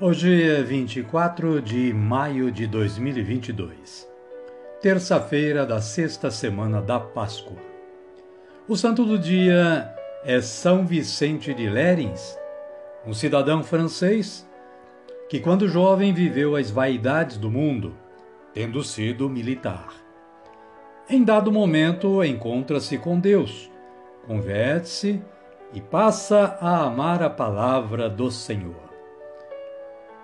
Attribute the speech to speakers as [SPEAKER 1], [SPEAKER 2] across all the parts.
[SPEAKER 1] Hoje é 24 de maio de 2022, terça-feira da sexta semana da Páscoa. O santo do dia é São Vicente de Lérins, um cidadão francês que, quando jovem, viveu as vaidades do mundo, tendo sido militar. Em dado momento, encontra-se com Deus, converte-se e passa a amar a palavra do Senhor.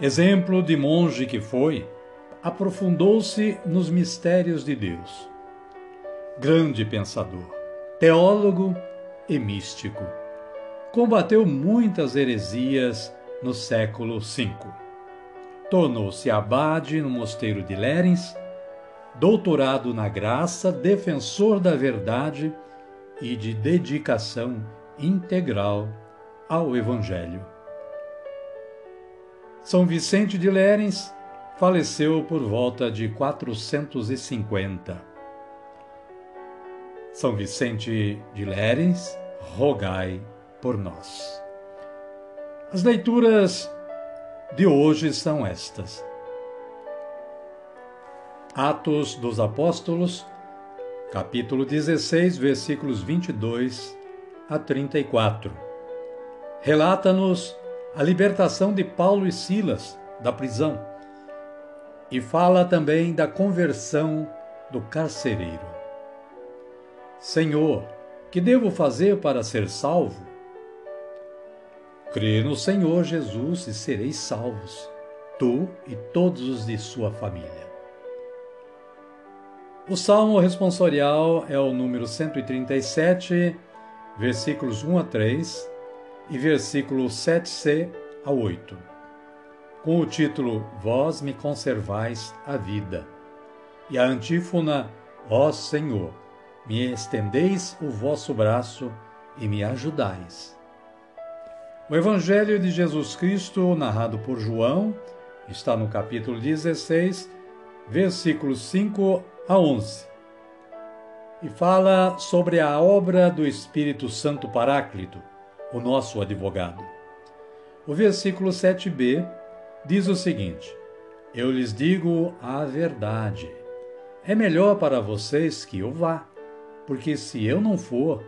[SPEAKER 1] Exemplo de monge que foi, aprofundou-se nos mistérios de Deus. Grande pensador, teólogo e místico. Combateu muitas heresias no século V. Tornou-se abade no mosteiro de Lérins, doutorado na graça, defensor da verdade e de dedicação integral ao Evangelho. São Vicente de Lérins faleceu por volta de 450. São Vicente de Lérins, rogai por nós. As leituras de hoje são estas. Atos dos Apóstolos, capítulo 16, versículos 22 a 34. Relata-nos a libertação de Paulo e Silas da prisão e fala também da conversão do carcereiro. Senhor, que devo fazer para ser salvo? Crê no Senhor Jesus e sereis salvos, tu e todos os de sua família. O salmo responsorial é o número 137, versículos 1 a 3 e versículo 7c a 8, com o título Vós me conservais a vida, e a antífona Ó Senhor, me estendeis o vosso braço e me ajudais. O Evangelho de Jesus Cristo, narrado por João, está no capítulo 16, versículos 5 a 11, e fala sobre a obra do Espírito Santo Paráclito o nosso advogado. O versículo 7b diz o seguinte: Eu lhes digo a verdade. É melhor para vocês que eu vá, porque se eu não for,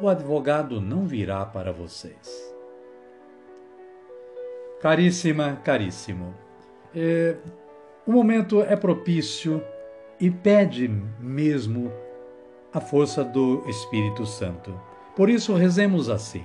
[SPEAKER 1] o advogado não virá para vocês. Caríssima, caríssimo, é, o momento é propício e pede mesmo a força do Espírito Santo. Por isso, rezemos assim.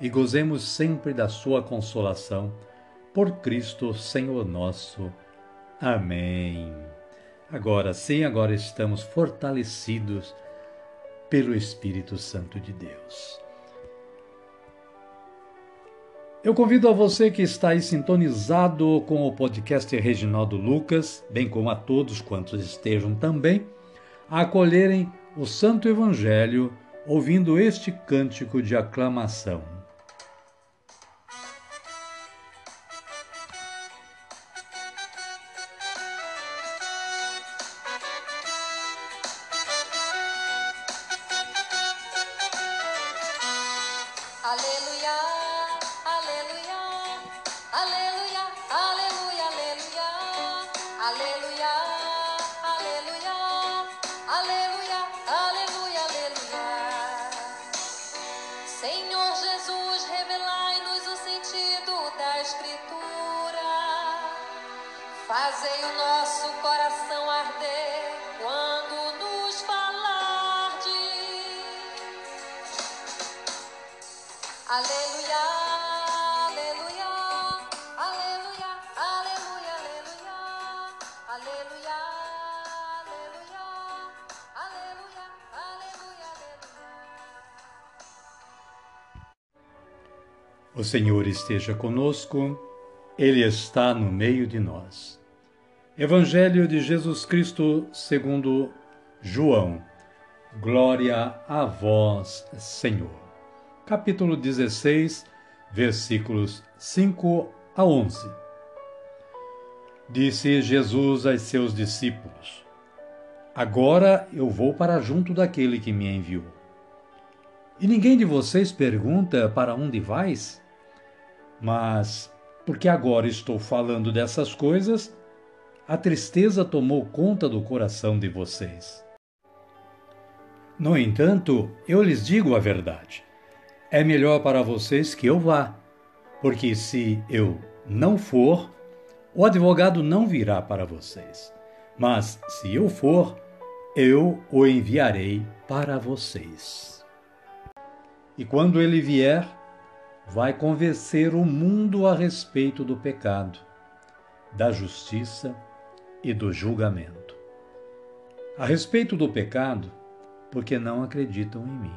[SPEAKER 1] e gozemos sempre da sua consolação. Por Cristo, Senhor nosso. Amém. Agora sim, agora estamos fortalecidos pelo Espírito Santo de Deus. Eu convido a você que está aí sintonizado com o podcast Reginaldo Lucas, bem como a todos quantos estejam também, a acolherem o Santo Evangelho ouvindo este cântico de aclamação.
[SPEAKER 2] aleluia, aleluia, aleluia, aleluia, aleluia, aleluia, aleluia, aleluia. Senhor Jesus, revelai-nos o sentido da Escritura, fazei o nosso coração arder quando nos falardes. Aleluia.
[SPEAKER 1] O Senhor esteja conosco, Ele está no meio de nós. Evangelho de Jesus Cristo segundo João. Glória a vós, Senhor. Capítulo 16, versículos 5 a 11. Disse Jesus aos seus discípulos: Agora eu vou para junto daquele que me enviou. E ninguém de vocês pergunta para onde vais? Mas, porque agora estou falando dessas coisas, a tristeza tomou conta do coração de vocês. No entanto, eu lhes digo a verdade. É melhor para vocês que eu vá, porque se eu não for, o advogado não virá para vocês. Mas se eu for, eu o enviarei para vocês. E quando ele vier, vai convencer o mundo a respeito do pecado, da justiça e do julgamento. A respeito do pecado, porque não acreditam em mim.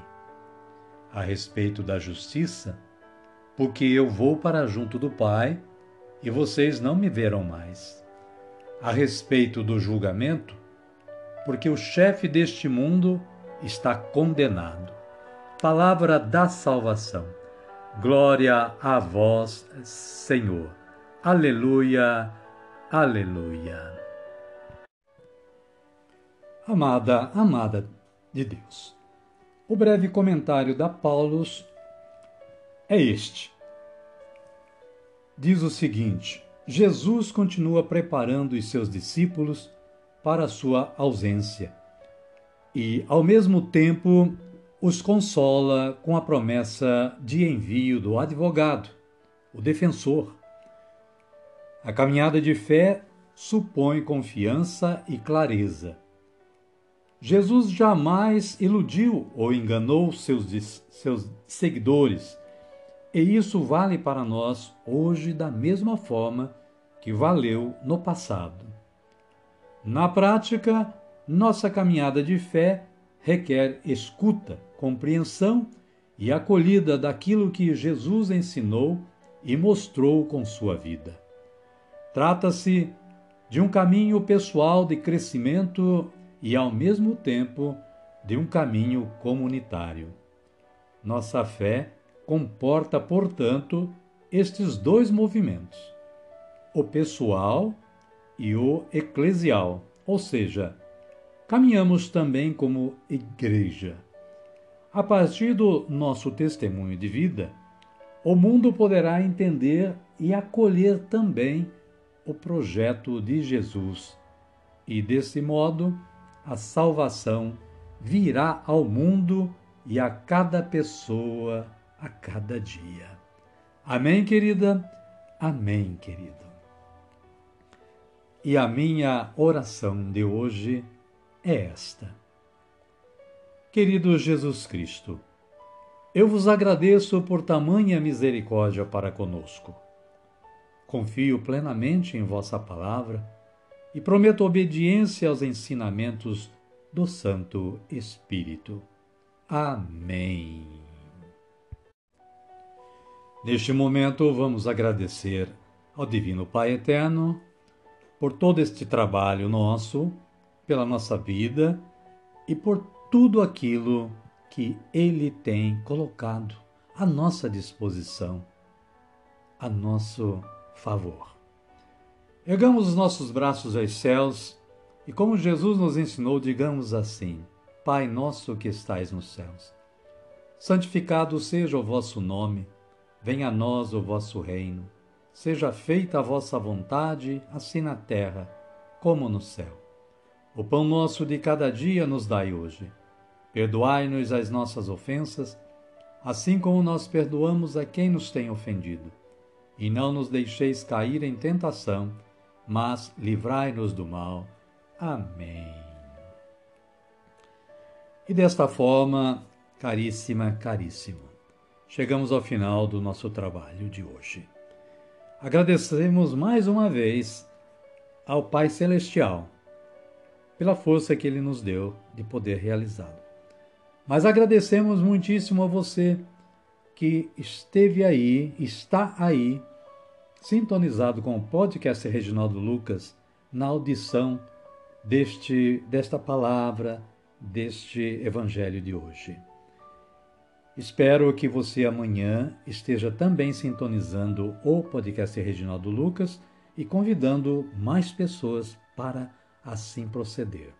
[SPEAKER 1] A respeito da justiça, porque eu vou para junto do Pai e vocês não me verão mais. A respeito do julgamento, porque o chefe deste mundo está condenado. Palavra da salvação. Glória a vós, Senhor. Aleluia, aleluia. Amada, amada de Deus. O breve comentário da Paulus é este. Diz o seguinte: Jesus continua preparando os seus discípulos para a sua ausência e, ao mesmo tempo, os consola com a promessa de envio do advogado, o defensor. A caminhada de fé supõe confiança e clareza. Jesus jamais iludiu ou enganou seus, seus seguidores, e isso vale para nós hoje da mesma forma que valeu no passado. Na prática, nossa caminhada de fé requer escuta, compreensão e acolhida daquilo que Jesus ensinou e mostrou com sua vida. Trata-se de um caminho pessoal de crescimento e, ao mesmo tempo, de um caminho comunitário. Nossa fé comporta, portanto, estes dois movimentos, o pessoal e o eclesial, ou seja, caminhamos também como igreja. A partir do nosso testemunho de vida, o mundo poderá entender e acolher também o projeto de Jesus, e desse modo a salvação virá ao mundo e a cada pessoa a cada dia. Amém, querida? Amém, querido. E a minha oração de hoje é esta. Querido Jesus Cristo, eu vos agradeço por tamanha misericórdia para conosco. Confio plenamente em vossa palavra e prometo obediência aos ensinamentos do Santo Espírito. Amém. Neste momento, vamos agradecer ao Divino Pai Eterno por todo este trabalho nosso pela nossa vida e por tudo aquilo que Ele tem colocado à nossa disposição, a nosso favor. Ergamos os nossos braços aos céus e, como Jesus nos ensinou, digamos assim: Pai nosso que estais nos céus, santificado seja o vosso nome, venha a nós o vosso reino, seja feita a vossa vontade, assim na terra como no céu. O pão nosso de cada dia nos dai hoje. Perdoai-nos as nossas ofensas, assim como nós perdoamos a quem nos tem ofendido. E não nos deixeis cair em tentação, mas livrai-nos do mal. Amém. E desta forma, caríssima, caríssimo, chegamos ao final do nosso trabalho de hoje. Agradecemos mais uma vez ao Pai Celestial pela força que Ele nos deu de poder realizá-lo. Mas agradecemos muitíssimo a você que esteve aí, está aí, sintonizado com o podcast Reginaldo Lucas na audição deste, desta palavra, deste evangelho de hoje. Espero que você amanhã esteja também sintonizando o podcast Reginaldo Lucas e convidando mais pessoas para assim proceder.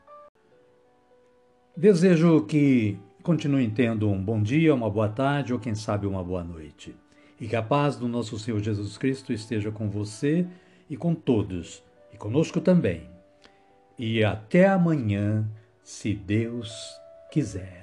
[SPEAKER 1] Desejo que continue tendo um bom dia, uma boa tarde ou quem sabe uma boa noite. E que a paz do nosso Senhor Jesus Cristo esteja com você e com todos, e conosco também. E até amanhã, se Deus quiser.